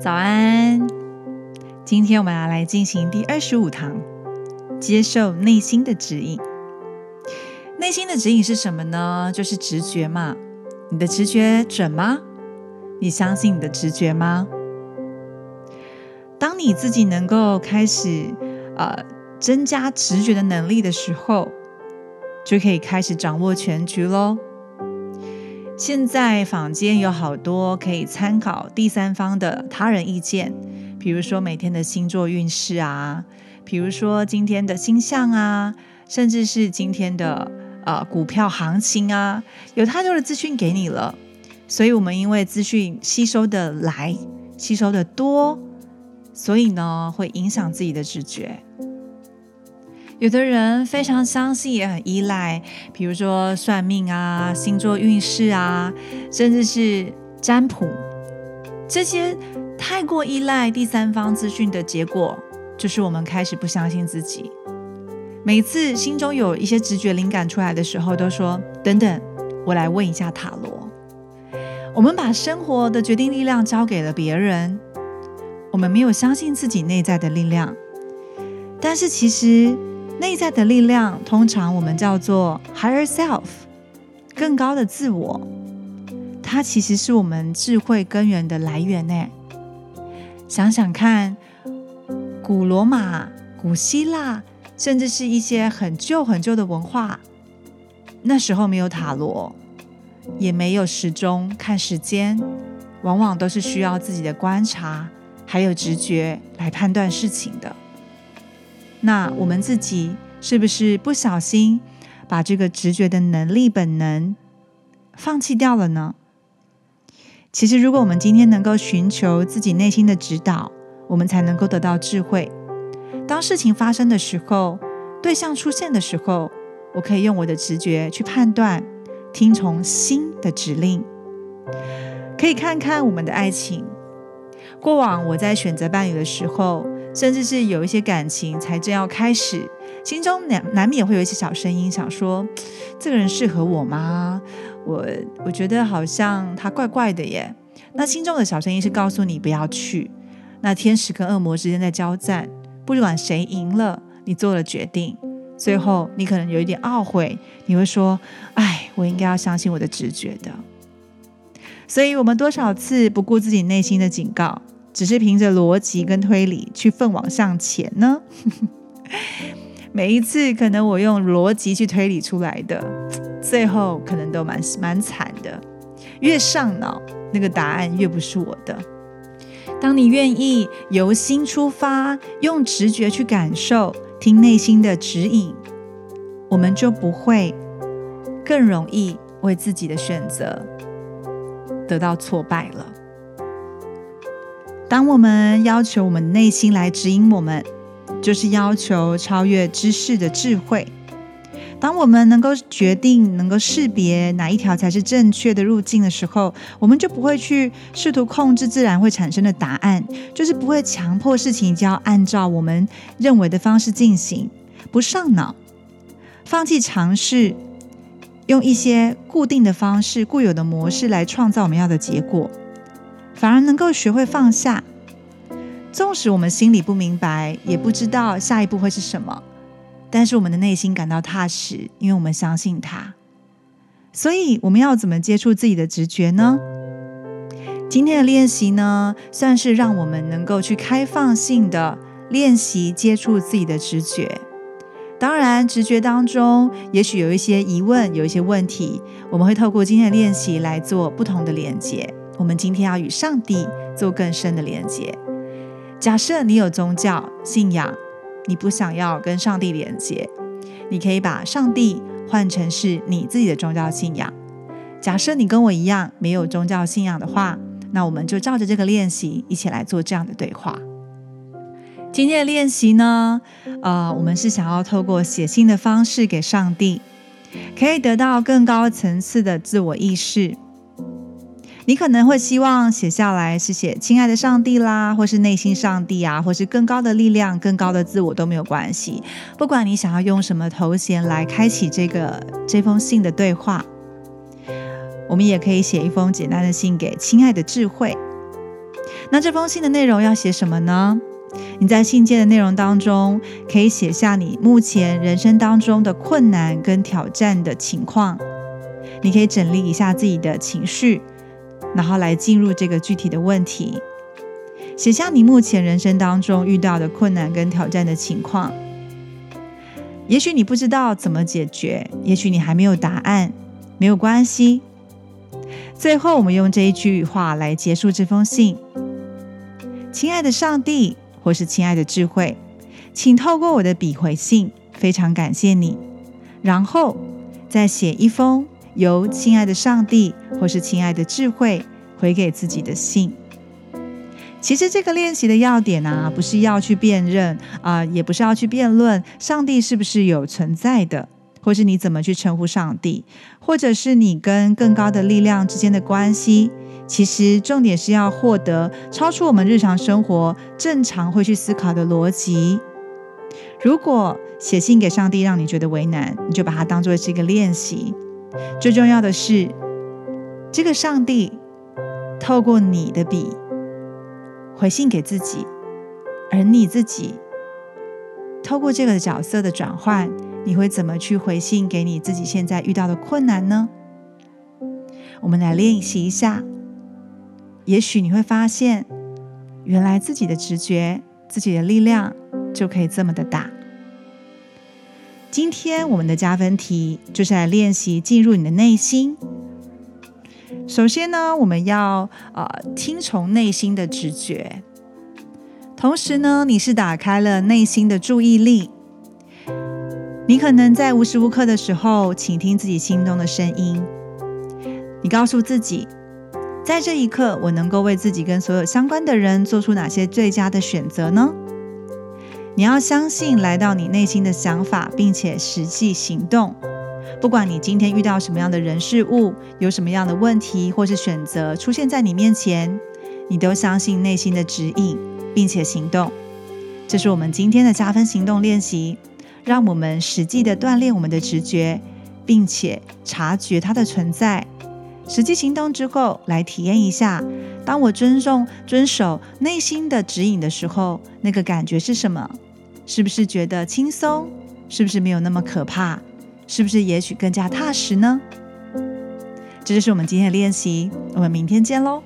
早安，今天我们要来进行第二十五堂，接受内心的指引。内心的指引是什么呢？就是直觉嘛。你的直觉准吗？你相信你的直觉吗？当你自己能够开始呃增加直觉的能力的时候，就可以开始掌握全局喽。现在坊间有好多可以参考第三方的他人意见，比如说每天的星座运势啊，比如说今天的星象啊，甚至是今天的呃股票行情啊，有太多的资讯给你了。所以，我们因为资讯吸收的来，吸收的多，所以呢，会影响自己的直觉。有的人非常相信，也很依赖，比如说算命啊、星座运势啊，甚至是占卜，这些太过依赖第三方资讯的结果，就是我们开始不相信自己。每次心中有一些直觉灵感出来的时候，都说：“等等，我来问一下塔罗。”我们把生活的决定力量交给了别人，我们没有相信自己内在的力量。但是其实。内在的力量，通常我们叫做 higher self，更高的自我。它其实是我们智慧根源的来源呢。想想看，古罗马、古希腊，甚至是一些很旧很旧的文化，那时候没有塔罗，也没有时钟看时间，往往都是需要自己的观察还有直觉来判断事情的。那我们自己是不是不小心把这个直觉的能力、本能放弃掉了呢？其实，如果我们今天能够寻求自己内心的指导，我们才能够得到智慧。当事情发生的时候，对象出现的时候，我可以用我的直觉去判断，听从心的指令。可以看看我们的爱情，过往我在选择伴侣的时候。甚至是有一些感情才正要开始，心中难难免会有一些小声音，想说这个人适合我吗？我我觉得好像他怪怪的耶。那心中的小声音是告诉你不要去。那天使跟恶魔之间在交战，不管谁赢了，你做了决定，最后你可能有一点懊悔，你会说：“哎，我应该要相信我的直觉的。”所以，我们多少次不顾自己内心的警告？只是凭着逻辑跟推理去奋往向前呢？每一次可能我用逻辑去推理出来的，最后可能都蛮蛮惨的。越上脑，那个答案越不是我的。当你愿意由心出发，用直觉去感受，听内心的指引，我们就不会更容易为自己的选择得到挫败了。当我们要求我们内心来指引我们，就是要求超越知识的智慧。当我们能够决定、能够识别哪一条才是正确的路径的时候，我们就不会去试图控制自然会产生的答案，就是不会强迫事情就要按照我们认为的方式进行，不上脑，放弃尝试，用一些固定的方式、固有的模式来创造我们要的结果。反而能够学会放下，纵使我们心里不明白，也不知道下一步会是什么，但是我们的内心感到踏实，因为我们相信它。所以我们要怎么接触自己的直觉呢？今天的练习呢，算是让我们能够去开放性的练习接触自己的直觉。当然，直觉当中也许有一些疑问，有一些问题，我们会透过今天的练习来做不同的连接。我们今天要与上帝做更深的连接。假设你有宗教信仰，你不想要跟上帝连接，你可以把上帝换成是你自己的宗教信仰。假设你跟我一样没有宗教信仰的话，那我们就照着这个练习一起来做这样的对话。今天的练习呢，呃，我们是想要透过写信的方式给上帝，可以得到更高层次的自我意识。你可能会希望写下来是写“亲爱的上帝”啦，或是“内心上帝”啊，或是更高的力量、更高的自我都没有关系。不管你想要用什么头衔来开启这个这封信的对话，我们也可以写一封简单的信给亲爱的智慧。那这封信的内容要写什么呢？你在信件的内容当中，可以写下你目前人生当中的困难跟挑战的情况。你可以整理一下自己的情绪，然后来进入这个具体的问题。写下你目前人生当中遇到的困难跟挑战的情况。也许你不知道怎么解决，也许你还没有答案，没有关系。最后，我们用这一句话来结束这封信：亲爱的上帝，或是亲爱的智慧，请透过我的笔回信，非常感谢你。然后再写一封由亲爱的上帝或是亲爱的智慧回给自己的信。其实这个练习的要点啊，不是要去辨认啊，也不是要去辩论上帝是不是有存在的，或是你怎么去称呼上帝，或者是你跟更高的力量之间的关系。其实重点是要获得超出我们日常生活正常会去思考的逻辑。如果写信给上帝让你觉得为难，你就把它当做是一个练习。最重要的是，这个上帝透过你的笔。回信给自己，而你自己透过这个角色的转换，你会怎么去回信给你自己现在遇到的困难呢？我们来练习一下，也许你会发现，原来自己的直觉、自己的力量就可以这么的大。今天我们的加分题就是来练习进入你的内心。首先呢，我们要呃听从内心的直觉，同时呢，你是打开了内心的注意力。你可能在无时无刻的时候倾听自己心中的声音。你告诉自己，在这一刻，我能够为自己跟所有相关的人做出哪些最佳的选择呢？你要相信来到你内心的想法，并且实际行动。不管你今天遇到什么样的人事物，有什么样的问题或是选择出现在你面前，你都相信内心的指引，并且行动。这是我们今天的加分行动练习，让我们实际的锻炼我们的直觉，并且察觉它的存在。实际行动之后，来体验一下，当我尊重、遵守内心的指引的时候，那个感觉是什么？是不是觉得轻松？是不是没有那么可怕？是不是也许更加踏实呢？这就是我们今天的练习，我们明天见喽。